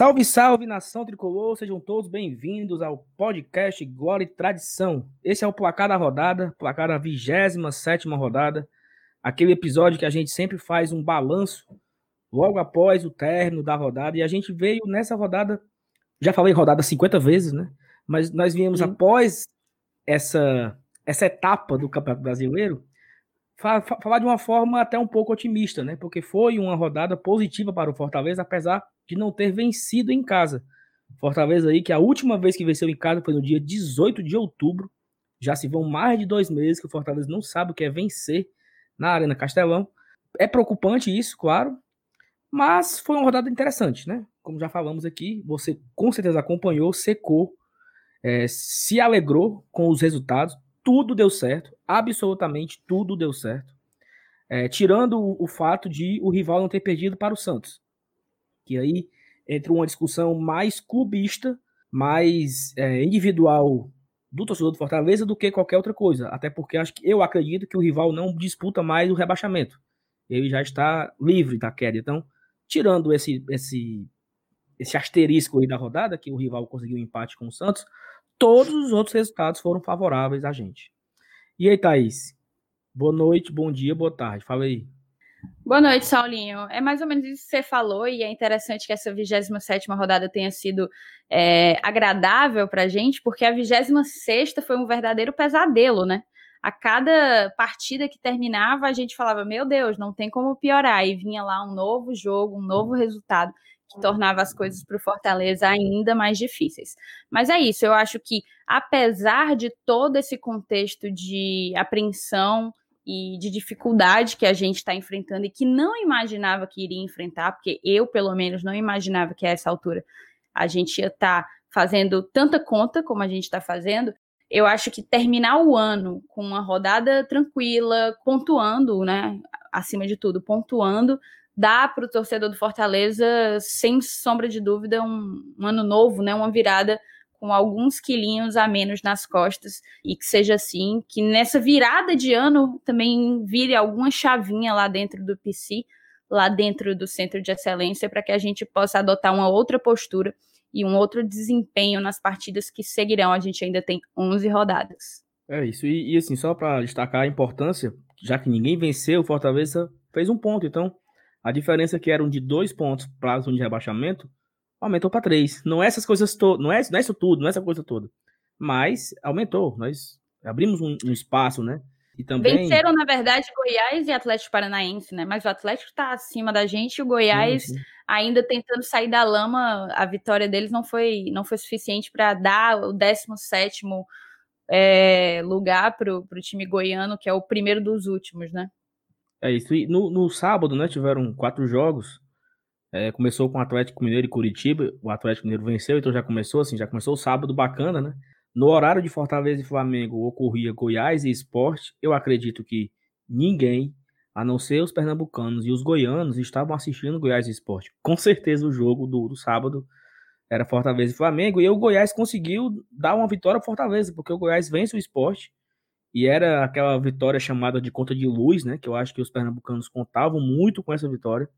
Salve, salve, nação tricolor, sejam todos bem-vindos ao podcast Glória e Tradição. Esse é o placar da rodada, placar da 27 rodada, aquele episódio que a gente sempre faz um balanço logo após o término da rodada, e a gente veio nessa rodada, já falei rodada 50 vezes, né? Mas nós viemos Sim. após essa, essa etapa do Campeonato Brasileiro falar de uma forma até um pouco otimista, né? Porque foi uma rodada positiva para o Fortaleza, apesar de não ter vencido em casa. Fortaleza aí, que a última vez que venceu em casa foi no dia 18 de outubro. Já se vão mais de dois meses que o Fortaleza não sabe o que é vencer na Arena Castelão. É preocupante isso, claro, mas foi uma rodada interessante, né? Como já falamos aqui, você com certeza acompanhou, secou, é, se alegrou com os resultados, tudo deu certo, absolutamente tudo deu certo. É, tirando o, o, fato de o rival não ter perdido para o Santos. Que aí entra uma discussão mais clubista, mais é, individual do torcedor do Fortaleza do que qualquer outra coisa. Até porque acho que eu acredito que o rival não disputa mais o rebaixamento. Ele já está livre da queda. Então, tirando esse, esse, esse asterisco aí da rodada, que o rival conseguiu um empate com o Santos, todos os outros resultados foram favoráveis a gente. E aí, Thaís? Boa noite, bom dia, boa tarde. Fala aí. Boa noite, Saulinho. É mais ou menos isso que você falou, e é interessante que essa 27 rodada tenha sido é, agradável para a gente, porque a 26 foi um verdadeiro pesadelo, né? A cada partida que terminava, a gente falava: Meu Deus, não tem como piorar. E vinha lá um novo jogo, um novo resultado que tornava as coisas para o Fortaleza ainda mais difíceis. Mas é isso, eu acho que, apesar de todo esse contexto de apreensão e de dificuldade que a gente está enfrentando e que não imaginava que iria enfrentar, porque eu, pelo menos, não imaginava que a essa altura a gente ia estar tá fazendo tanta conta como a gente está fazendo, eu acho que terminar o ano com uma rodada tranquila, pontuando, né? Acima de tudo, pontuando, dá para o torcedor do Fortaleza, sem sombra de dúvida, um, um, ano novo, né? Uma virada com alguns quilinhos a menos nas costas e que seja assim, que nessa virada de ano também vire alguma chavinha lá dentro do PC, lá dentro do Centro de Excelência, para que a gente possa adotar uma outra postura e um outro desempenho nas partidas que seguirão. A gente ainda tem 11 rodadas. É isso. E, e assim, só para destacar a importância, já que ninguém venceu, o Fortaleza fez um ponto. Então, a diferença que eram de dois pontos para a zona de rebaixamento aumentou para três. Não é essas coisas todas, não é, não é isso tudo, não é essa coisa toda. Mas aumentou. Nós abrimos um, um espaço, né? E também... Venceram, na verdade, Goiás e Atlético Paranaense, né? Mas o Atlético está acima da gente e o Goiás sim, sim. ainda tentando sair da lama. A vitória deles não foi, não foi suficiente para dar o 17 é, lugar para o time goiano, que é o primeiro dos últimos, né? É isso. E no, no sábado, né, tiveram quatro jogos. É, começou com o Atlético Mineiro e Curitiba. O Atlético Mineiro venceu, então já começou assim, já começou o sábado bacana, né? No horário de Fortaleza e Flamengo ocorria Goiás e Esporte. Eu acredito que ninguém, a não ser os pernambucanos e os goianos, estavam assistindo Goiás e Esporte. Com certeza o jogo do, do sábado era Fortaleza e Flamengo. E o Goiás conseguiu dar uma vitória para Fortaleza, porque o Goiás vence o esporte e era aquela vitória chamada de conta de luz, né? Que eu acho que os pernambucanos contavam muito com essa vitória.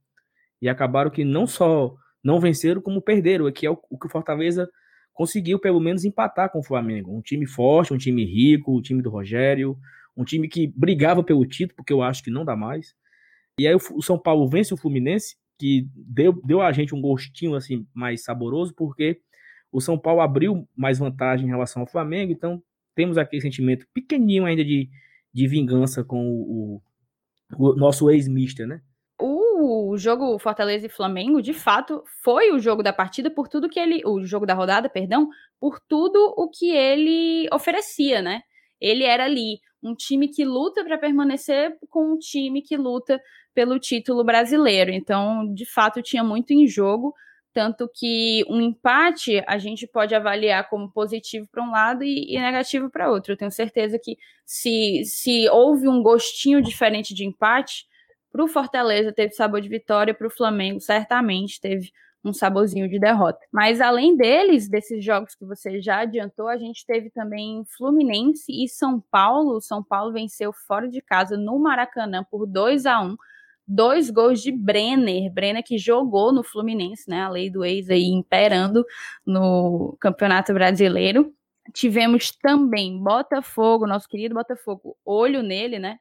E acabaram que não só não venceram, como perderam. Que é o, o que o Fortaleza conseguiu, pelo menos, empatar com o Flamengo. Um time forte, um time rico, o time do Rogério, um time que brigava pelo título, porque eu acho que não dá mais. E aí o São Paulo vence o Fluminense, que deu, deu a gente um gostinho assim mais saboroso, porque o São Paulo abriu mais vantagem em relação ao Flamengo, então temos aquele sentimento pequenininho ainda de, de vingança com o, o, o nosso ex-mister, né? O jogo Fortaleza e Flamengo, de fato, foi o jogo da partida por tudo que ele. O jogo da rodada, perdão, por tudo o que ele oferecia, né? Ele era ali um time que luta para permanecer com um time que luta pelo título brasileiro. Então, de fato, tinha muito em jogo. Tanto que um empate a gente pode avaliar como positivo para um lado e, e negativo para outro. Eu tenho certeza que se, se houve um gostinho diferente de empate, para o Fortaleza teve sabor de vitória, para o Flamengo certamente teve um saborzinho de derrota. Mas além deles, desses jogos que você já adiantou, a gente teve também Fluminense e São Paulo. São Paulo venceu fora de casa no Maracanã por 2 a 1 dois gols de Brenner, Brenner que jogou no Fluminense, né? A lei do ex aí imperando no Campeonato Brasileiro. Tivemos também Botafogo, nosso querido Botafogo, olho nele, né?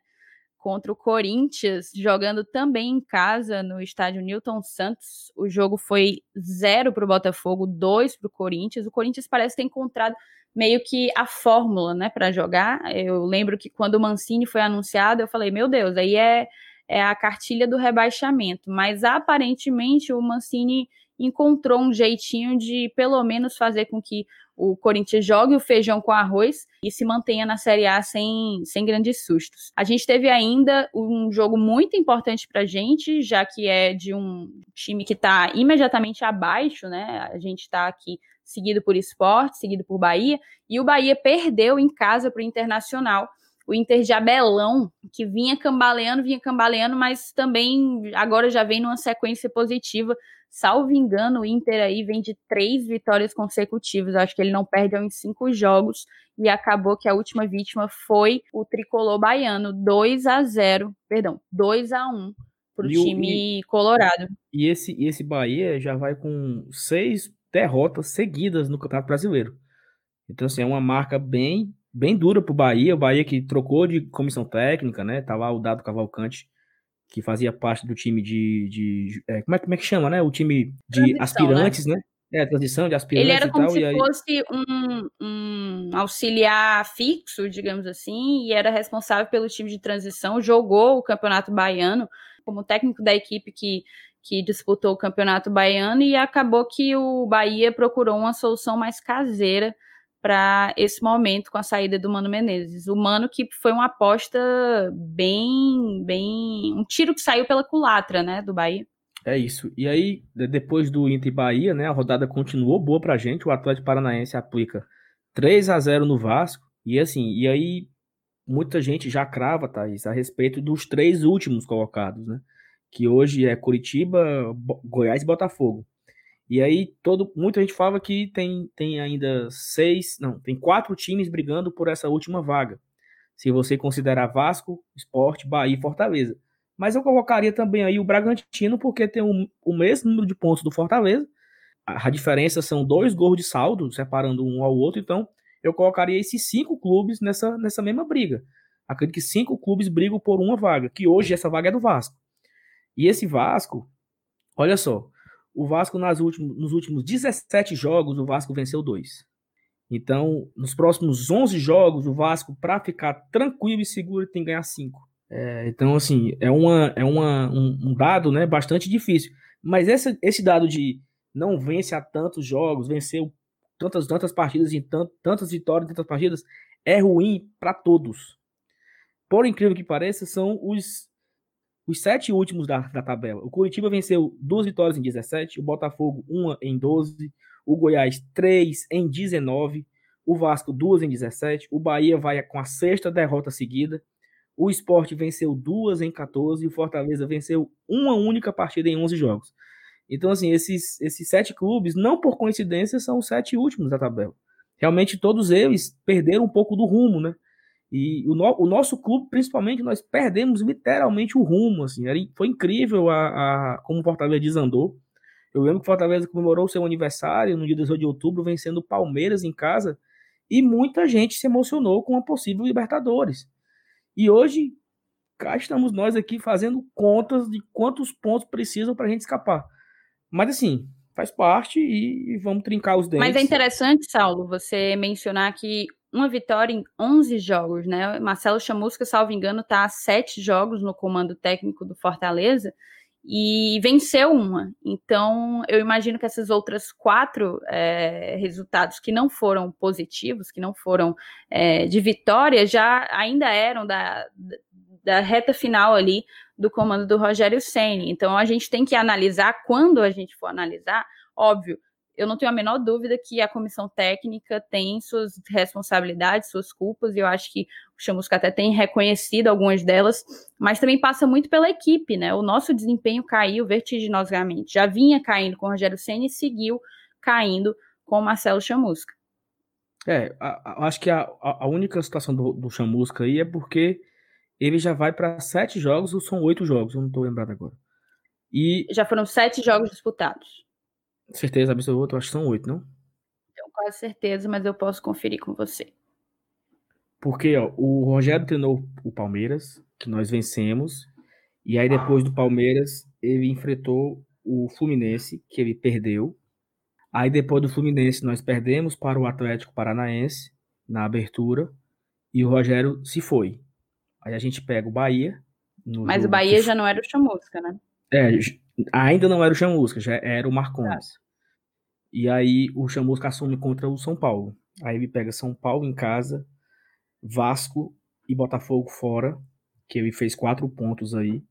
Contra o Corinthians, jogando também em casa no estádio Newton Santos. O jogo foi zero para o Botafogo, dois para o Corinthians. O Corinthians parece ter encontrado meio que a fórmula, né, para jogar. Eu lembro que quando o Mancini foi anunciado, eu falei, meu Deus, aí é, é a cartilha do rebaixamento. Mas aparentemente o Mancini encontrou um jeitinho de pelo menos fazer com que o Corinthians jogue o feijão com arroz e se mantenha na Série A sem, sem grandes sustos. A gente teve ainda um jogo muito importante para a gente, já que é de um time que está imediatamente abaixo, né? A gente está aqui seguido por Esporte, seguido por Bahia, e o Bahia perdeu em casa para o Internacional. O Inter de Abelão, que vinha cambaleando, vinha cambaleando, mas também agora já vem numa sequência positiva. Salvo engano, o Inter aí vem de três vitórias consecutivas. acho que ele não perde em cinco jogos. E acabou que a última vítima foi o tricolor baiano, 2 a 0 perdão, 2 a 1 para o time e, colorado. E esse, esse Bahia já vai com seis derrotas seguidas no Campeonato Brasileiro. Então, assim, é uma marca bem, bem dura para o Bahia. O Bahia que trocou de comissão técnica, né? Tá lá o Dado Cavalcante, que fazia parte do time de. de é, como, é, como é que chama, né? O time de transição, aspirantes, né? né? É, transição de aspirantes. Ele era como tal, se aí... fosse um, um auxiliar fixo, digamos assim, e era responsável pelo time de transição, jogou o Campeonato Baiano como técnico da equipe que que disputou o Campeonato Baiano e acabou que o Bahia procurou uma solução mais caseira para esse momento com a saída do Mano Menezes. O Mano que foi uma aposta bem, bem, um tiro que saiu pela culatra, né, do Bahia. É isso. E aí, depois do Inter e Bahia, né, a rodada continuou boa pra gente. O Atlético Paranaense aplica 3 a 0 no Vasco. E assim, e aí muita gente já crava, Thaís, a respeito dos três últimos colocados, né? que hoje é Curitiba, Goiás e Botafogo. E aí todo, muita gente fala que tem, tem ainda seis, não, tem quatro times brigando por essa última vaga. Se você considerar Vasco, Esporte, Bahia e Fortaleza. Mas eu colocaria também aí o Bragantino, porque tem o, o mesmo número de pontos do Fortaleza. A, a diferença são dois gols de saldo, separando um ao outro. Então, eu colocaria esses cinco clubes nessa, nessa mesma briga. Acredito que cinco clubes brigam por uma vaga, que hoje essa vaga é do Vasco. E esse Vasco, olha só, o Vasco nas últimos, nos últimos 17 jogos, o Vasco venceu dois. Então, nos próximos 11 jogos, o Vasco, para ficar tranquilo e seguro, tem que ganhar cinco. É, então, assim, é, uma, é uma, um, um, dado né, bastante difícil. Mas esse, esse dado de não vence a tantos jogos, venceu tantas, tantas partidas em tant, tantas vitórias tantas partidas, é ruim para todos. Por incrível que pareça, são os os sete últimos da, da tabela. O Curitiba venceu duas vitórias em 17, o Botafogo uma em 12, o Goiás três em 19, o Vasco duas em 17, o Bahia vai com a sexta derrota seguida, o Esporte venceu duas em 14 e o Fortaleza venceu uma única partida em 11 jogos. Então, assim, esses, esses sete clubes, não por coincidência, são os sete últimos da tabela. Realmente todos eles perderam um pouco do rumo, né? E o, no, o, nosso clube, principalmente, nós perdemos literalmente o rumo. Assim, era, foi incrível a, a, como o Fortaleza desandou. Eu lembro que o Fortaleza comemorou seu aniversário no dia 18 de outubro, vencendo o Palmeiras em casa, e muita gente se emocionou com a possível Libertadores. E hoje, cá estamos nós aqui fazendo contas de quantos pontos precisam para a gente escapar. Mas assim, faz parte e, e vamos trincar os dentes. Mas é interessante, Saulo, você mencionar que uma vitória em 11 jogos, né? Marcelo Chamusca, salvo engano, está a sete jogos no comando técnico do Fortaleza e venceu uma. Então, eu imagino que essas outras quatro é, resultados que não foram positivos, que não foram é, de vitória, já ainda eram da, da reta final ali do comando do Rogério Ceni. Então, a gente tem que analisar quando a gente for analisar, óbvio eu não tenho a menor dúvida que a comissão técnica tem suas responsabilidades, suas culpas, e eu acho que o Chamusca até tem reconhecido algumas delas, mas também passa muito pela equipe, né? O nosso desempenho caiu vertiginosamente. Já vinha caindo com o Rogério Senna e seguiu caindo com o Marcelo Chamusca. É, a, a, acho que a, a única situação do, do Chamusca aí é porque ele já vai para sete jogos, ou são oito jogos, eu não estou lembrado agora. E já foram sete jogos disputados. Certeza absoluta, eu acho que são oito, não? Tenho quase certeza, mas eu posso conferir com você. Porque ó, o Rogério treinou o Palmeiras, que nós vencemos, e aí depois do Palmeiras ele enfrentou o Fluminense, que ele perdeu. Aí depois do Fluminense nós perdemos para o Atlético Paranaense na abertura e o Rogério se foi. Aí a gente pega o Bahia. Mas o Bahia que... já não era o Chamusca, né? É, ainda não era o Chamusca, já era o Marcondes. E aí o Chamusca assume contra o São Paulo. Aí ele pega São Paulo em casa, Vasco e Botafogo fora, que ele fez quatro pontos aí.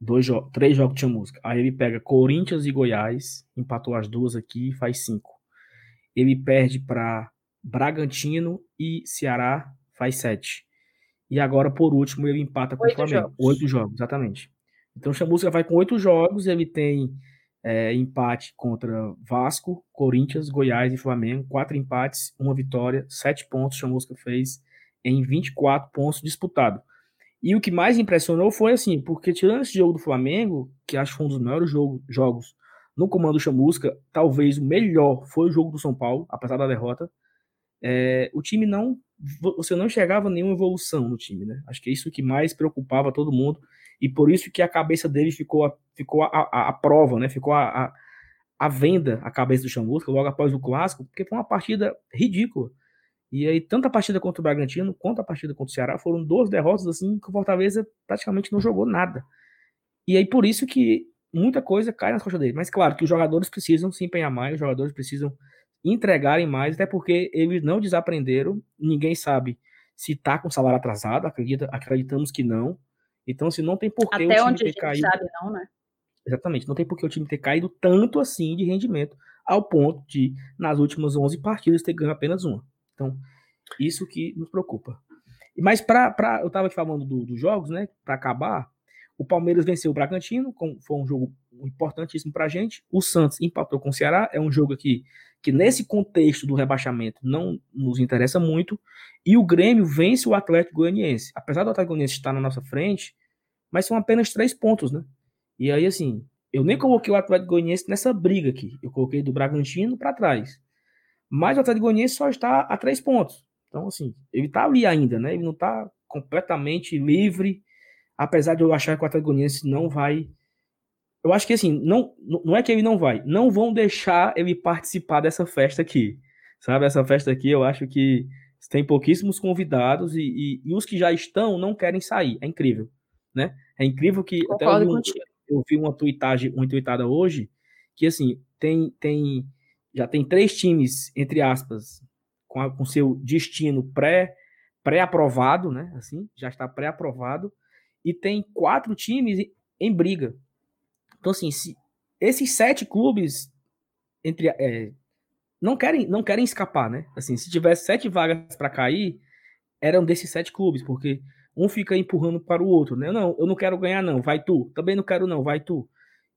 Dois jo três jogos de Chamusca. Aí ele pega Corinthians e Goiás, empatou as duas aqui e faz cinco. Ele perde para Bragantino e Ceará, faz sete. E agora, por último, ele empata com oito o Flamengo. Jogos. Oito jogos, exatamente. Então o Chamusca vai com oito jogos, ele tem é, empate contra Vasco, Corinthians, Goiás e Flamengo. Quatro empates, uma vitória, sete pontos Chamusca fez em 24 pontos disputados. E o que mais impressionou foi assim, porque tirando esse jogo do Flamengo, que acho que foi um dos maiores jogo, jogos no comando Chamusca, talvez o melhor foi o jogo do São Paulo, apesar da derrota. É, o time não você não enxergava nenhuma evolução no time, né? Acho que é isso que mais preocupava todo mundo e por isso que a cabeça dele ficou ficou a, a, a prova, né? Ficou a, a, a, venda a cabeça do Chamusca logo após o clássico, porque foi uma partida ridícula. E aí, tanto a partida contra o Bragantino quanto a partida contra o Ceará foram duas derrotas assim que o Fortaleza praticamente não jogou nada. E aí, por isso que muita coisa cai nas costas dele. Mas claro que os jogadores precisam se empenhar mais, os jogadores precisam entregarem mais, até porque eles não desaprenderam, ninguém sabe se tá com salário atrasado, acredita, acreditamos que não. Então, se assim, não tem por que o time ter caído. Sabe, não, né? Exatamente, não tem por que o time ter caído tanto assim de rendimento, ao ponto de, nas últimas 11 partidas, ter ganho apenas uma. Então, isso que nos preocupa. Mas para eu estava aqui falando dos do jogos, né? Para acabar, o Palmeiras venceu o Bragantino, foi um jogo importantíssimo para a gente. O Santos empatou com o Ceará, é um jogo aqui que nesse contexto do rebaixamento não nos interessa muito, e o Grêmio vence o Atlético Goianiense. Apesar do Atlético Goianiense estar na nossa frente, mas são apenas três pontos, né? E aí, assim, eu nem coloquei o Atlético Goianiense nessa briga aqui. Eu coloquei do Bragantino para trás. Mas o Atlético Goianiense só está a três pontos. Então, assim, ele está ali ainda, né? Ele não está completamente livre, apesar de eu achar que o Atlético não vai eu acho que assim, não, não é que ele não vai, não vão deixar ele participar dessa festa aqui. Sabe, essa festa aqui eu acho que tem pouquíssimos convidados e, e, e os que já estão não querem sair. É incrível, né? É incrível que até eu vi, um, eu vi uma tweetagem, uma tweetada hoje que assim, tem tem já tem três times entre aspas com, a, com seu destino pré pré-aprovado, né? Assim, já está pré-aprovado e tem quatro times em briga então, assim, se esses sete clubes entre é, não querem não querem escapar, né? Assim, se tivesse sete vagas para cair, eram desses sete clubes, porque um fica empurrando para o outro, né? Não, eu não quero ganhar, não, vai tu. Também não quero, não, vai tu.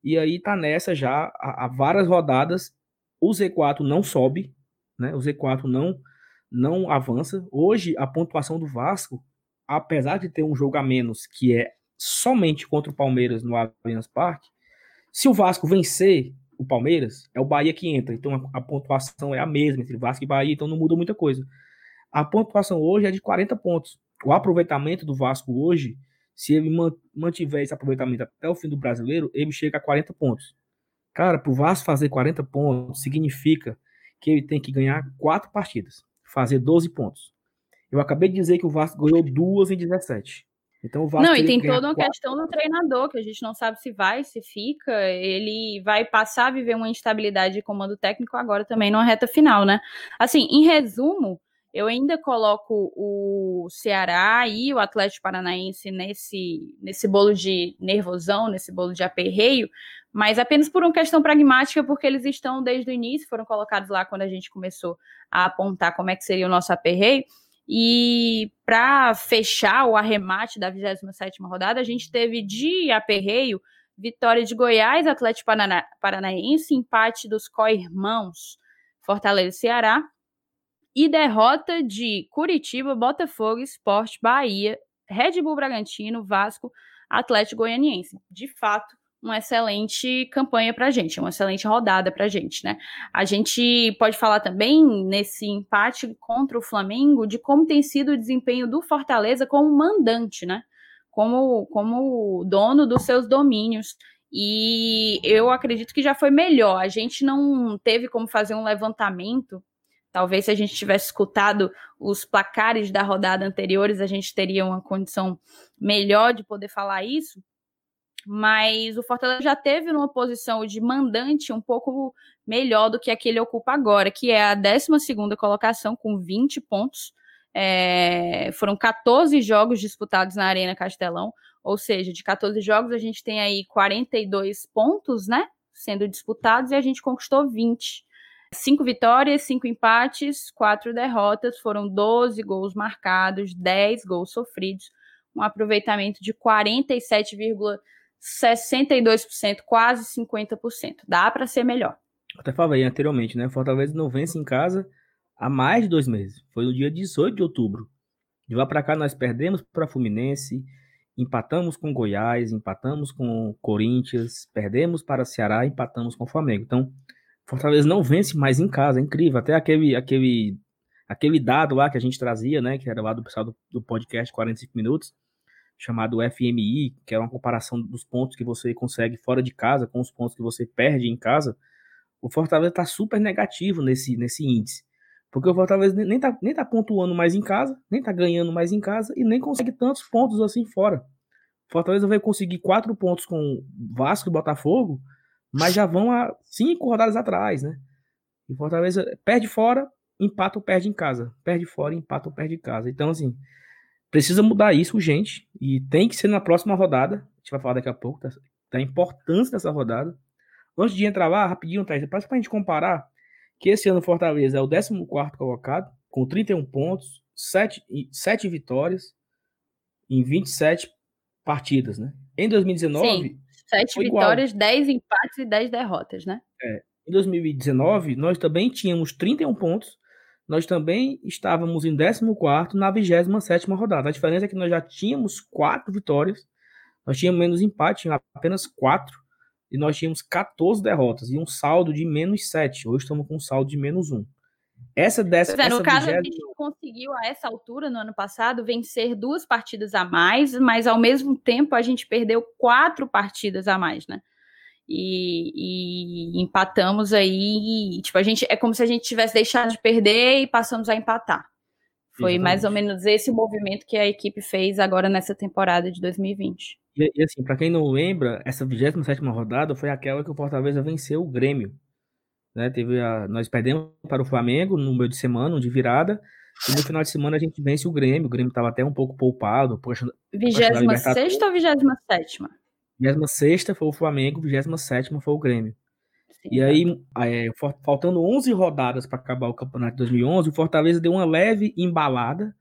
E aí tá nessa já há, várias rodadas. O Z4 não sobe, né? O Z4 não não avança. Hoje a pontuação do Vasco, apesar de ter um jogo a menos, que é somente contra o Palmeiras no Allianz Parque, se o Vasco vencer o Palmeiras, é o Bahia que entra. Então a, pontuação é a mesma entre Vasco e Bahia, então não muda muita coisa. A pontuação hoje é de 40 pontos. O aproveitamento do Vasco hoje, se ele mantiver esse aproveitamento até o fim do brasileiro, ele chega a 40 pontos. Cara, para o Vasco fazer 40 pontos significa que ele tem que ganhar quatro partidas, fazer 12 pontos. Eu acabei de dizer que o Vasco ganhou duas em 17. Então, o Vasco não, e tem toda uma quatro... questão do treinador, que a gente não sabe se vai, se fica. Ele vai passar a viver uma instabilidade de comando técnico agora também numa reta final, né? Assim, em resumo, eu ainda coloco o Ceará e o Atlético Paranaense nesse, nesse bolo de nervosão, nesse bolo de aperreio, mas apenas por uma questão pragmática, porque eles estão desde o início, foram colocados lá quando a gente começou a apontar como é que seria o nosso aperreio. E para fechar o arremate da 27 rodada, a gente teve de aperreio vitória de Goiás, Atlético Parana Paranaense, empate dos co-irmãos Fortaleza e Ceará, e derrota de Curitiba, Botafogo, Esporte, Bahia Red Bull Bragantino, Vasco, Atlético Goianiense. De fato, uma excelente campanha para a gente, uma excelente rodada para a gente, né? A gente pode falar também nesse empate contra o Flamengo de como tem sido o desempenho do Fortaleza como mandante, né? Como, como dono dos seus domínios. E eu acredito que já foi melhor. A gente não teve como fazer um levantamento. Talvez se a gente tivesse escutado os placares da rodada anteriores, a gente teria uma condição melhor de poder falar isso mas o Fortaleza já teve numa posição de mandante um pouco melhor do que a que ele ocupa agora, que é a 12 colocação, com 20 pontos. É, foram 14 jogos disputados na Arena Castelão, ou seja, de 14 jogos a gente tem aí 42 pontos, né? Sendo disputados e a gente conquistou 20. Cinco vitórias, cinco empates, quatro derrotas, foram 12 gols marcados, 10 gols sofridos, um aproveitamento de 47, 62%, quase 50%. Dá para ser melhor. Até falei anteriormente, né? Fortaleza não vence em casa há mais de dois meses. Foi no dia 18 de outubro. De lá para cá nós perdemos para Fluminense, empatamos com Goiás, empatamos com Corinthians, perdemos para Ceará, empatamos com Flamengo. Então, Fortaleza não vence mais em casa, é incrível. Até aquele aquele aquele dado lá que a gente trazia, né, que era lá do pessoal do, do podcast 45 minutos, chamado FMI, que é uma comparação dos pontos que você consegue fora de casa com os pontos que você perde em casa, o Fortaleza está super negativo nesse, nesse índice. Porque o Fortaleza nem está nem tá pontuando mais em casa, nem está ganhando mais em casa e nem consegue tantos pontos assim fora. O Fortaleza vai conseguir quatro pontos com Vasco e Botafogo, mas já vão a cinco rodadas atrás, né? E Fortaleza perde fora, empata ou perde em casa. Perde fora, empata ou perde em casa. Então, assim, Precisa mudar isso urgente e tem que ser na próxima rodada. A gente vai falar daqui a pouco da, da importância dessa rodada. Antes de entrar lá, rapidinho, Thaís, para a gente comparar que esse ano o Fortaleza é o 14 colocado, com 31 pontos, 7, 7 vitórias em 27 partidas, né? Em 2019. Sim, 7 vitórias, igual. 10 empates e 10 derrotas, né? É. Em 2019, nós também tínhamos 31 pontos, nós também estávamos em 14 na 27 rodada. A diferença é que nós já tínhamos quatro vitórias, nós tínhamos menos empate, apenas quatro, e nós tínhamos 14 derrotas e um saldo de menos 7. Hoje estamos com um saldo de menos 1. Essa dessa. É, no caso, vigésima... a gente conseguiu, a essa altura, no ano passado, vencer duas partidas a mais, mas ao mesmo tempo a gente perdeu quatro partidas a mais, né? E, e, empatamos aí. Tipo, a gente é como se a gente tivesse deixado de perder e passamos a empatar. Foi Exatamente. mais ou menos esse movimento que a equipe fez agora nessa temporada de 2020. E, e assim, para quem não lembra, essa 27 rodada foi aquela que o Fortaleza venceu o Grêmio. Né? Teve a, nós perdemos para o Flamengo no meio de semana, de virada. E no final de semana a gente vence o Grêmio. O Grêmio estava até um pouco poupado. 26 ou 27? 26 foi o Flamengo, 27 foi o Grêmio. Sim, e aí, é, faltando 11 rodadas para acabar o campeonato de 2011, o Fortaleza deu uma leve embalada,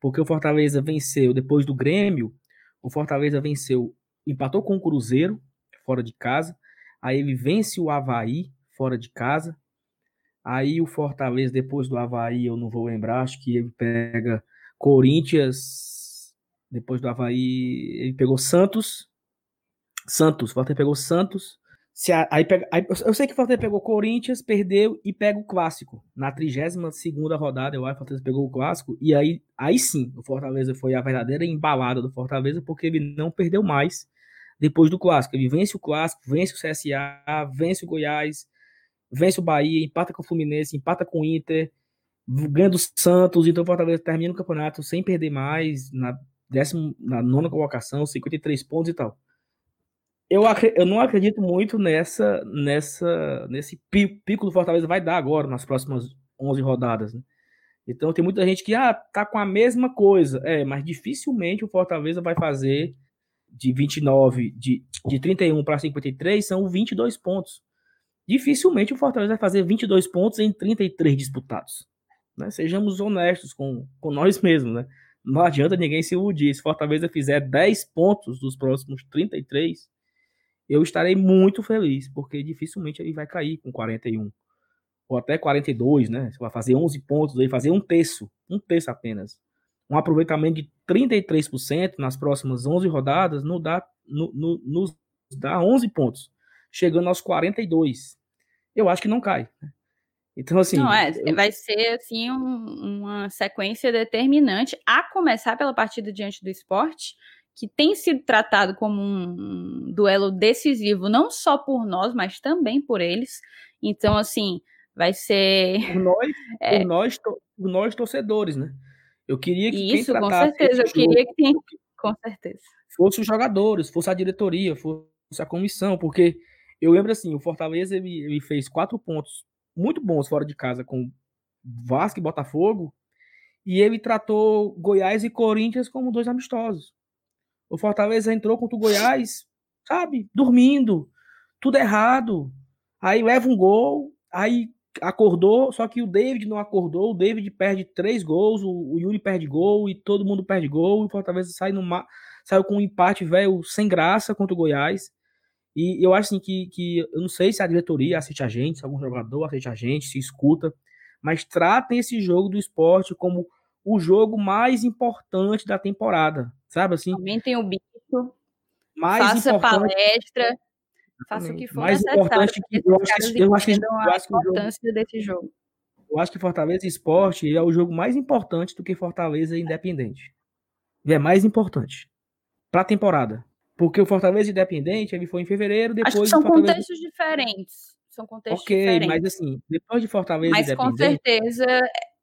porque o Fortaleza venceu depois do Grêmio. O Fortaleza venceu, empatou com o Cruzeiro, fora de casa. Aí ele vence o Havaí, fora de casa. Aí o Fortaleza, depois do Havaí, eu não vou lembrar, acho que ele pega Corinthians. Depois do Havaí, ele pegou Santos, Santos. O pegou Santos. Se a, aí, pega, aí, eu sei que o Fortaleza pegou Corinthians, perdeu e pega o clássico. Na 32 rodada, eu acho o Fortaleza pegou o clássico. E aí, aí sim, o Fortaleza foi a verdadeira embalada do Fortaleza, porque ele não perdeu mais depois do clássico. Ele vence o clássico, vence o CSA, vence o Goiás, vence o Bahia, empata com o Fluminense, empata com o Inter, ganha do Santos. Então o Fortaleza termina o campeonato sem perder mais, na, décimo, na nona colocação, 53 pontos e tal eu, eu não acredito muito nessa, nessa, nesse pico do Fortaleza vai dar agora, nas próximas 11 rodadas. Né? Então tem muita gente que ah, tá com a mesma coisa. É, mas dificilmente o Fortaleza vai fazer de 29, de, de 31 para 53, são 22 pontos. Dificilmente o Fortaleza vai fazer 22 pontos em 33 disputados. Né? Sejamos honestos com, com nós mesmos. Né? Não adianta ninguém se iludir. Se Fortaleza fizer 10 pontos dos próximos 33, eu estarei muito feliz, porque dificilmente ele vai cair com 41 ou até 42, né? Você vai fazer 11 pontos aí, fazer um terço, um terço apenas. Um aproveitamento de 33% nas próximas 11 rodadas, no dá, no, no, nos dá 11 pontos, chegando aos 42. Eu acho que não cai. Né? Então, assim. Não, é, eu... vai ser assim um, uma sequência determinante, a começar pela partida diante do esporte, que tem sido tratado como um duelo decisivo, não só por nós, mas também por eles. Então, assim, vai ser. Por nós, é... por nós, por nós torcedores, né? Eu queria que Isso, quem com certeza. Eu queria que quem... Com certeza. Fosse os jogadores, fosse a diretoria, fosse a comissão, porque eu lembro assim, o Fortaleza ele, ele fez quatro pontos muito bons fora de casa com Vasco e Botafogo, e ele tratou Goiás e Corinthians como dois amistosos. O Fortaleza entrou contra o Goiás, sabe, dormindo, tudo errado. Aí leva um gol, aí acordou, só que o David não acordou, o David perde três gols, o, Yuri perde gol e todo mundo perde gol, e o Fortaleza sai no saiu com um empate velho sem graça contra o Goiás. E eu acho assim que, que eu não sei se a diretoria assiste a gente, se algum jogador assiste a gente, se escuta, mas tratem esse jogo do esporte como o jogo mais importante da temporada, sabe assim? Aumentem o bicho, mais faça palestra, faça o que for mais necessário. Importante que, eu, acho que, eu acho que, eu acho que a importância jogo, desse jogo. Eu acho que Fortaleza Esporte é o jogo mais importante do que Fortaleza Independente. é mais importante para a temporada. Porque o Fortaleza Independente, ele foi em fevereiro, depois... Acho que são Fortaleza... contextos diferentes. São contextos okay, diferentes. mas assim, depois de Fortaleza Mas com certeza,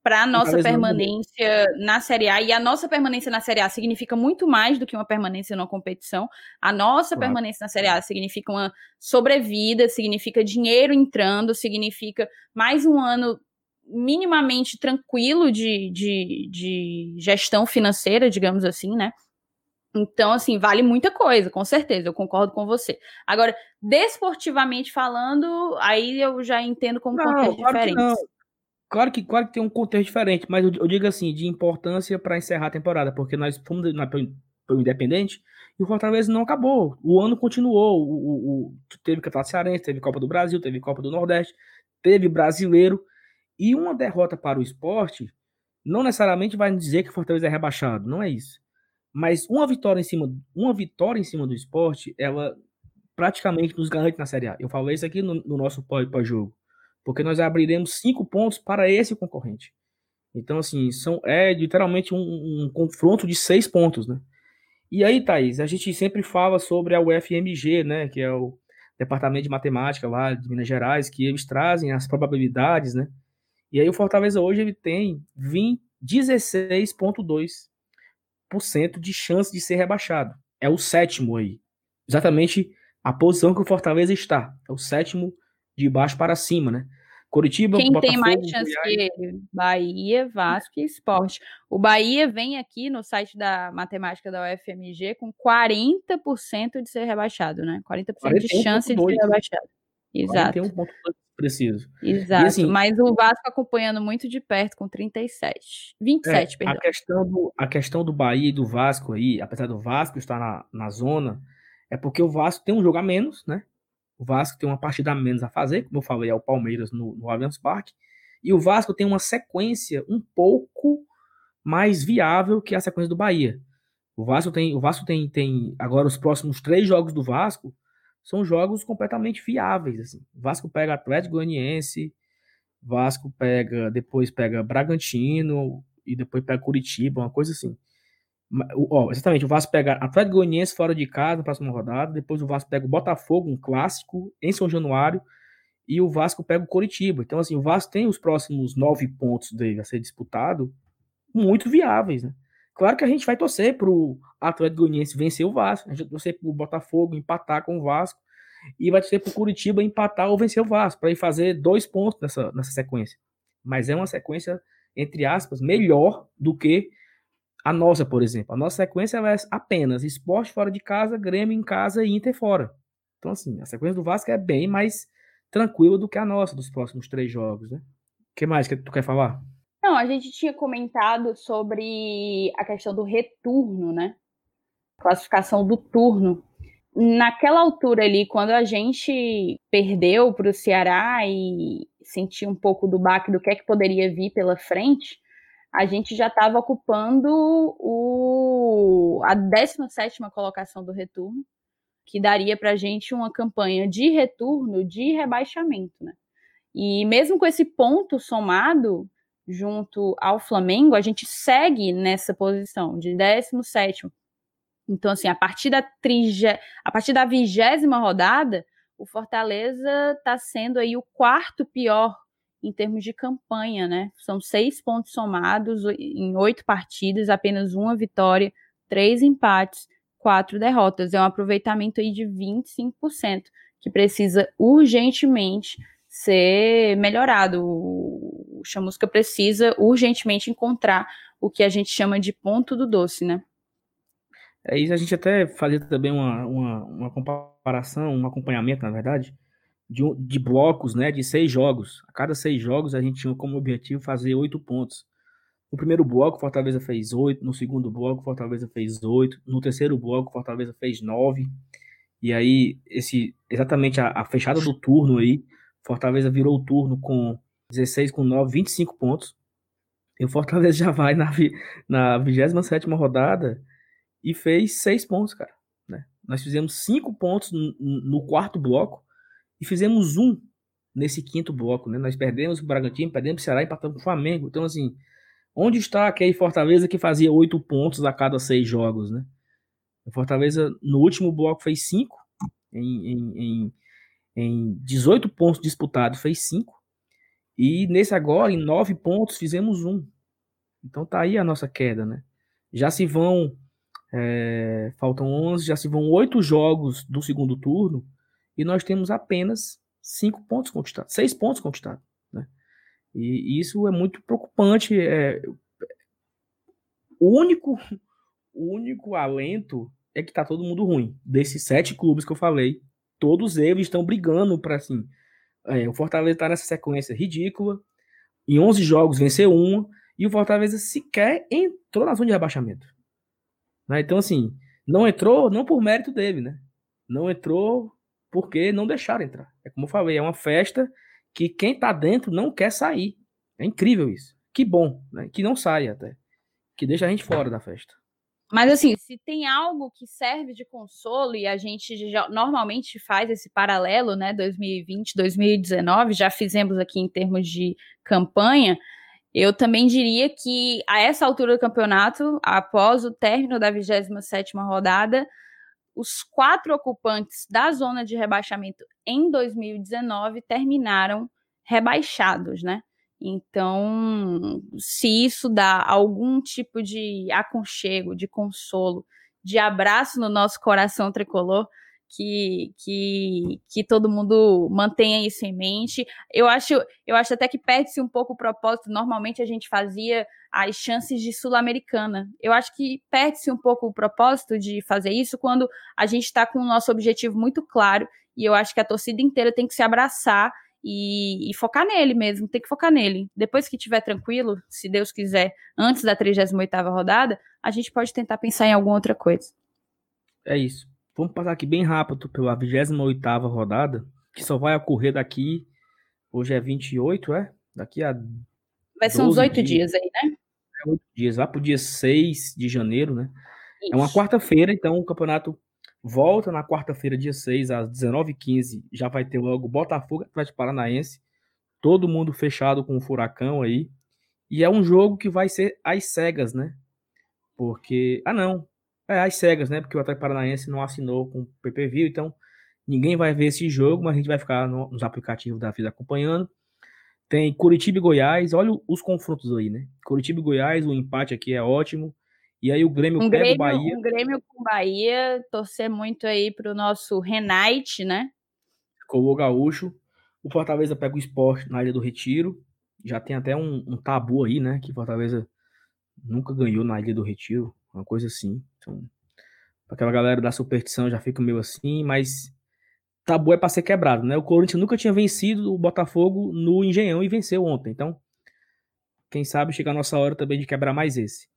para a nossa permanência na Série A, e a nossa permanência na Série A significa muito mais do que uma permanência na competição. A nossa claro. permanência na Série A significa uma sobrevida, significa dinheiro entrando, significa mais um ano minimamente tranquilo de, de, de gestão financeira, digamos assim, né? Então, assim, vale muita coisa, com certeza, eu concordo com você. Agora, desportivamente falando, aí eu já entendo como não, contexto claro diferente. Claro que, claro que tem um contexto diferente, mas eu, eu digo assim, de importância para encerrar a temporada, porque nós fomos na, pelo Independente e o Fortaleza não acabou. O ano continuou. O, o, o, teve Campeonato Cearense, teve Copa do Brasil, teve Copa do Nordeste, teve Brasileiro. E uma derrota para o esporte não necessariamente vai dizer que o Fortaleza é rebaixado, não é isso. Mas uma vitória em cima, uma vitória em cima do esporte, ela praticamente nos garante na Série A. Eu falei isso aqui no, no nosso pós-jogo. Porque nós abriremos cinco pontos para esse concorrente. Então, assim, são, é literalmente um, um, confronto de seis pontos, né? E aí, Thaís, a gente sempre fala sobre a UFMG, né? Que é o Departamento de Matemática lá de Minas Gerais, que eles trazem as probabilidades, né? E aí o Fortaleza hoje ele tem 16,2 de chance de ser rebaixado. É o sétimo aí. Exatamente a posição que o Fortaleza está. É o sétimo de baixo para cima, né? Curitiba, Quem Botafogo, tem mais chance Goiás... que ele? Bahia, Vasco e Esporte. O Bahia vem aqui no site da matemática da UFMG com 40% de ser rebaixado, né? 40%, 40 de chance de ser rebaixado. Exato. 41,2 preciso. Exato, assim, mas o Vasco acompanhando muito de perto com 37. 27, é, perdão. A questão, do, a questão do Bahia e do Vasco aí, apesar do Vasco estar na, na zona, é porque o Vasco tem um jogo a menos, né? O Vasco tem uma partida a menos a fazer, como eu falei, é o Palmeiras no, no Allianz Parque. E o Vasco tem uma sequência um pouco mais viável que a sequência do Bahia. O Vasco tem, o Vasco tem, tem agora os próximos três jogos do Vasco são jogos completamente viáveis. Assim. Vasco pega Atlético Goianiense, Vasco pega, depois pega Bragantino e depois pega Curitiba, uma coisa assim. Ó, exatamente, o Vasco pega Atlético Goianiense fora de casa na próxima rodada, depois o Vasco pega o Botafogo, um clássico, em São Januário, e o Vasco pega o Curitiba. Então, assim, o Vasco tem os próximos nove pontos dele a ser disputado muito viáveis, né? Claro que a gente vai torcer para o Atlético Goianiense vencer o Vasco, a gente vai torcer para o Botafogo empatar com o Vasco e vai torcer para o Curitiba empatar ou vencer o Vasco, para ir fazer dois pontos nessa, nessa sequência. Mas é uma sequência, entre aspas, melhor do que a nossa, por exemplo. A nossa sequência é apenas esporte fora de casa, Grêmio em casa e Inter fora. Então, assim, a sequência do Vasco é bem mais tranquila do que a nossa dos próximos três jogos, né? O que mais que tu quer falar? Não, a gente tinha comentado sobre a questão do retorno, né? Classificação do turno. Naquela altura ali, quando a gente perdeu para o Ceará e sentiu um pouco do baque do que é que poderia vir pela frente, a gente já estava ocupando o a 17 colocação do retorno, que daria para a gente uma campanha de retorno de rebaixamento. Né? E mesmo com esse ponto somado junto ao Flamengo, a gente segue nessa posição de 17. Então, assim, a partir da, trige... a partir da vigésima rodada, o Fortaleza está sendo aí o quarto pior em termos de campanha, né? São seis pontos somados em oito partidas, apenas uma vitória, três empates, quatro derrotas. É um aproveitamento aí de 25%, que precisa urgentemente ser melhorado. O Chamusca precisa urgentemente encontrar o que a gente chama de ponto do doce, né? É isso, a gente até fazia também uma, uma, uma comparação, um acompanhamento, na verdade, de, de blocos, né, de seis jogos. A cada seis jogos a gente tinha como objetivo fazer oito pontos. No primeiro bloco, Fortaleza fez oito. No segundo bloco, Fortaleza fez oito. No terceiro bloco, Fortaleza fez nove. E aí, esse exatamente a, a, fechada do turno aí, Fortaleza virou o turno com 16 com 9, 25 pontos. E o Fortaleza já vai na, na 27 rodada e fez seis pontos, cara. Né? Nós fizemos cinco pontos no, no quarto bloco e fizemos um nesse quinto bloco, né? Nós perdemos o Bragantino, perdemos o Ceará empatamos com o Flamengo. Então, assim, onde está aquele Fortaleza que fazia oito pontos a cada seis jogos, né? O Fortaleza, no último bloco, fez cinco. Em, em, em, em 18 pontos disputados, fez cinco. E nesse agora, em nove pontos, fizemos um. Então tá aí a nossa queda, né? Já se vão, é, faltam 11, já se vão oito jogos do segundo turno e nós temos apenas cinco pontos conquistados, seis pontos conquistados. Né? E isso é muito preocupante. É, o único, o único alento é que tá todo mundo ruim. Desses sete clubes que eu falei, todos eles estão brigando para assim. É, o Fortaleza está nessa sequência ridícula. Em 11 jogos venceu uma e o Fortaleza sequer entrou na zona de rebaixamento. Né? Então, assim, não entrou não por mérito dele, né? Não entrou porque não deixaram entrar. É como eu falei, é uma festa que quem tá dentro não quer sair. É incrível isso. Que bom, né? Que não saia até. Que deixa a gente fora da festa. Mas assim, se tem algo que serve de consolo e a gente já, normalmente faz esse paralelo, né, 2020, 2019, já fizemos aqui em termos de campanha, eu também diria que a essa altura do campeonato, após o término da 27ª rodada, os quatro ocupantes da zona de rebaixamento em 2019 terminaram rebaixados, né? Então, se isso dá algum tipo de aconchego, de consolo, de abraço no nosso coração tricolor, que, que, que todo mundo mantenha isso em mente. Eu acho, eu acho até que perde-se um pouco o propósito. Normalmente a gente fazia as chances de Sul-Americana. Eu acho que perde-se um pouco o propósito de fazer isso quando a gente está com o nosso objetivo muito claro. E eu acho que a torcida inteira tem que se abraçar e, e, focar nele mesmo, tem que focar nele. Depois que estiver tranquilo, se Deus quiser, antes da 38ª rodada, a gente pode tentar pensar em alguma outra coisa. É isso. Vamos passar aqui bem rápido pela 28ª rodada, que só vai ocorrer daqui, hoje é 28, é? Daqui a Vai ser uns oito dias. dias aí, né? É, oito dias, lá pro dia 6 de janeiro, né? Isso. É uma quarta-feira, então o campeonato volta na quarta-feira, dia 6, às 19h15, já vai ter logo Botafogo Atlético Paranaense, todo mundo fechado com o furacão aí, e é um jogo que vai ser às cegas, né? Porque, ah não, é, as cegas, né? Porque o Atlético Paranaense não assinou com o PPV, então ninguém vai ver esse jogo, mas a gente vai ficar no, nos aplicativos da vida acompanhando. Tem Curitiba e Goiás, olha os confrontos aí, né? Curitiba e Goiás, o empate aqui é ótimo. E aí o Grêmio um pega Grêmio, o Bahia. Um Grêmio com Bahia, torcer muito aí pro nosso Renate, né? Com o Gaúcho. O Fortaleza pega o esporte na Ilha do Retiro. Já tem até um, um tabu aí, né? Que Fortaleza nunca ganhou na Ilha do Retiro uma coisa assim. Então, aquela galera da superstição já fica meio assim, mas tabu é para ser quebrado, né? O Corinthians nunca tinha vencido o Botafogo no Engenhão e venceu ontem. Então, quem sabe chega a nossa hora também de quebrar mais esse.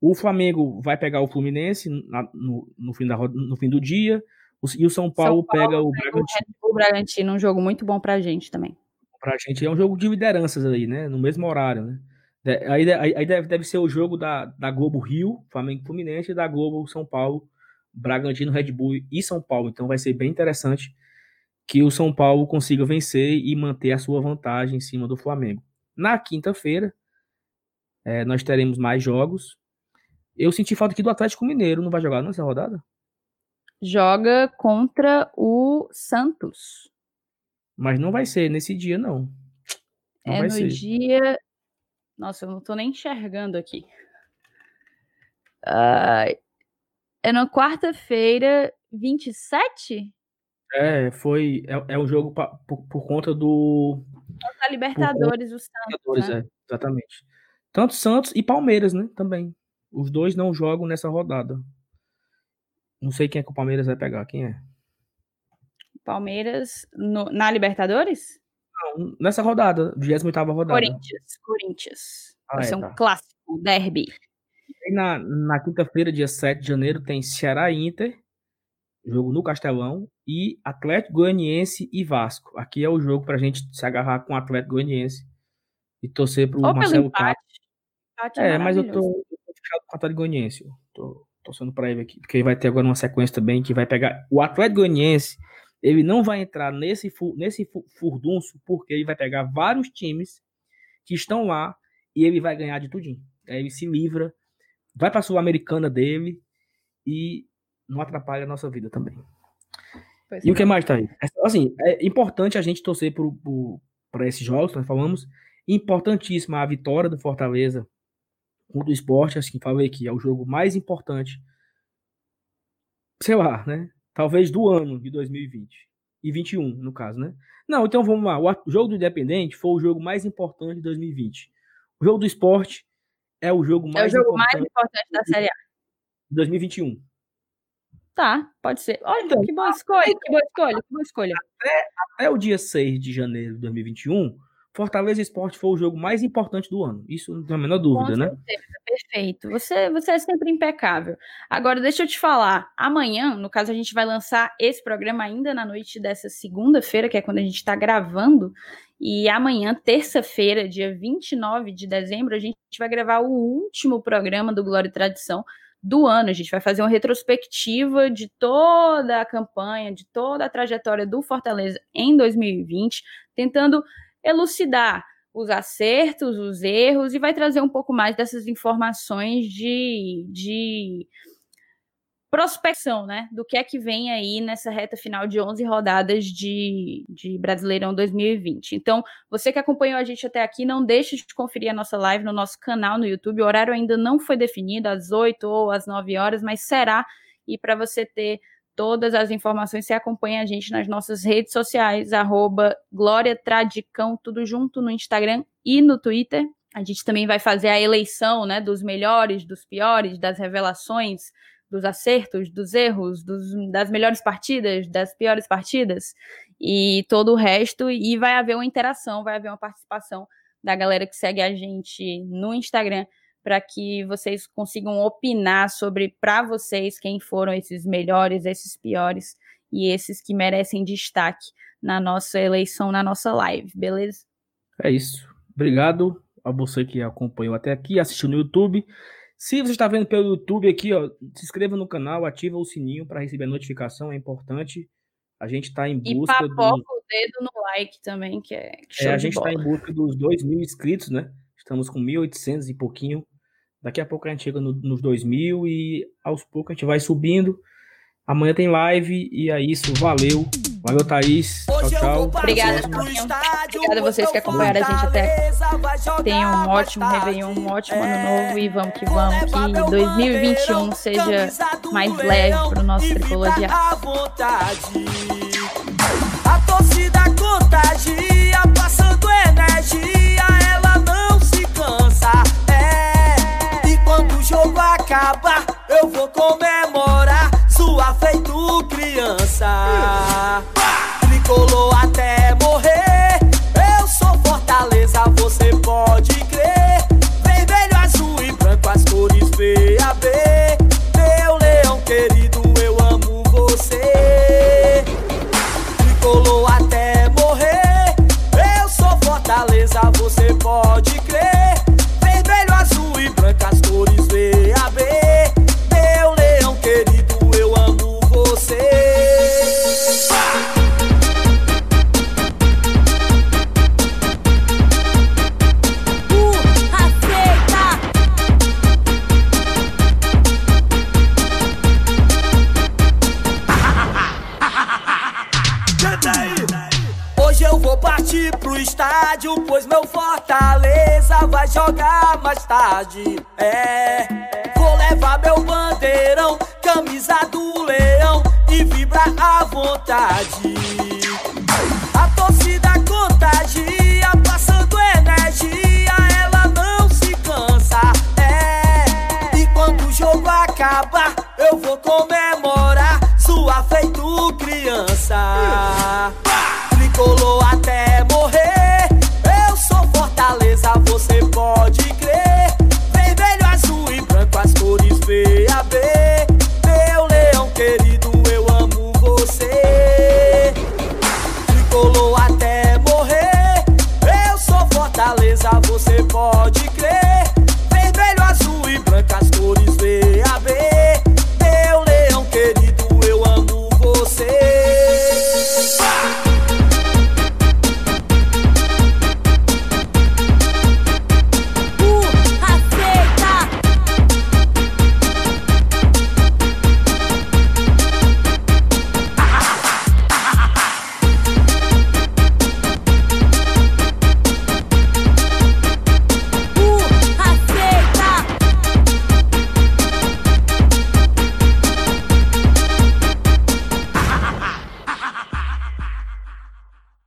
O Flamengo vai pegar o Fluminense na, no, no, fim da, no fim do dia. O, e o São Paulo, São Paulo pega o Bragantino. O Bragantino, um jogo muito bom pra gente também. Pra gente é um jogo de lideranças aí, né? No mesmo horário, né? Aí, aí, deve, deve ser o jogo da, da Globo Rio, Flamengo Fluminense, e da Globo São Paulo, Bragantino, Red Bull e São Paulo. Então vai ser bem interessante que o São Paulo consiga vencer e manter a sua vantagem em cima do Flamengo. Na quinta-feira, é, nós teremos mais jogos. Eu senti falta aqui do Atlético Mineiro. Não vai jogar nessa rodada? Joga contra o Santos. Mas não vai ser nesse dia, não. não é no ser. dia. Nossa, eu não tô nem enxergando aqui. Uh, é na quarta-feira, 27? É, foi. É, é um jogo pra, por, por, conta do. Contra a Libertadores, o Santos. Libertadores, né? é, exatamente. Tanto Santos e Palmeiras, né? Também. Os dois não jogam nessa rodada. Não sei quem é que o Palmeiras vai pegar. Quem é? Palmeiras no, na Libertadores? Não, nessa rodada, 28 rodada. Corinthians, Corinthians. Ah, vai é, ser um tá. clássico, derby. E na, na quinta-feira, dia 7 de janeiro, tem Ceará e Inter, jogo no Castelão, e Atlético Goianiense e Vasco. Aqui é o jogo pra gente se agarrar com o Atlético Goianiense e torcer pro Ou Marcelo Campos. É, é mas eu tô, eu tô fechado com o Atlético Goianiense. Tô torcendo pra ele aqui, porque ele vai ter agora uma sequência também que vai pegar. O Atlético Goianiense, ele não vai entrar nesse, nesse furdunço, porque ele vai pegar vários times que estão lá e ele vai ganhar de tudinho. Aí ele se livra, vai pra Sul-Americana dele e não atrapalha a nossa vida também. Pois e é. o que mais, tá aí? Assim, é importante a gente torcer para esses jogos, nós falamos. Importantíssima a vitória do Fortaleza contra o esporte, assim, falei que é o jogo mais importante, sei lá, né? Talvez do ano de 2020. E 21, no caso, né? Não, então vamos lá. O jogo do Independente foi o jogo mais importante de 2020. O jogo do esporte é o jogo mais, é o jogo importante, mais importante da Série A. 2021. Tá, pode ser. Olha, então, que boa escolha, que boa escolha, que boa escolha. Até, até o dia 6 de janeiro de 2021, Fortaleza Esporte foi o jogo mais importante do ano. Isso não tem a menor dúvida, né? certeza, né? Perfeito. Você, você é sempre impecável. Agora, deixa eu te falar. Amanhã, no caso, a gente vai lançar esse programa ainda na noite dessa segunda-feira, que é quando a gente está gravando. E amanhã, terça-feira, dia 29 de dezembro, a gente vai gravar o último programa do Glória e Tradição do ano. A gente vai fazer uma retrospectiva de toda a campanha, de toda a trajetória do Fortaleza em 2020, tentando elucidar os acertos, os erros e vai trazer um pouco mais dessas informações de, de prospecção, né? Do que é que vem aí nessa reta final de 11 rodadas de, de Brasileirão 2020. Então, você que acompanhou a gente até aqui, não deixe de conferir a nossa live no nosso canal no YouTube. O horário ainda não foi definido, às 8 ou às 9 horas, mas será. E para você ter todas as informações, você acompanha a gente nas nossas redes sociais, arroba Glória Tradicão, tudo junto no Instagram e no Twitter. A gente também vai fazer a eleição né, dos melhores, dos piores, das revelações dos acertos, dos erros, dos, das melhores partidas, das piores partidas e todo o resto. E vai haver uma interação, vai haver uma participação da galera que segue a gente no Instagram para que vocês consigam opinar sobre para vocês quem foram esses melhores, esses piores e esses que merecem destaque na nossa eleição, na nossa live, beleza? É isso. Obrigado a você que acompanhou até aqui, assistiu no YouTube. Se você está vendo pelo YouTube aqui, ó, se inscreva no canal, ativa o sininho para receber a notificação, é importante. A gente está em busca. E papoca do... o dedo no like também, que é. é a gente está em busca dos 2 mil inscritos, né? Estamos com 1.800 e pouquinho. Daqui a pouco a gente chega no, nos 2 mil e aos poucos a gente vai subindo. Amanhã tem live e é isso. Valeu. Valeu, Thaís. Tchau, tchau. Obrigada, Obrigada a vocês que acompanharam a gente até. Tenham um ótimo Réveillon, um ótimo ano novo e vamos que vamos. Que 2021 seja mais leve para o nosso tricolor de feito acabar, eu vou comemorar sua feito criança.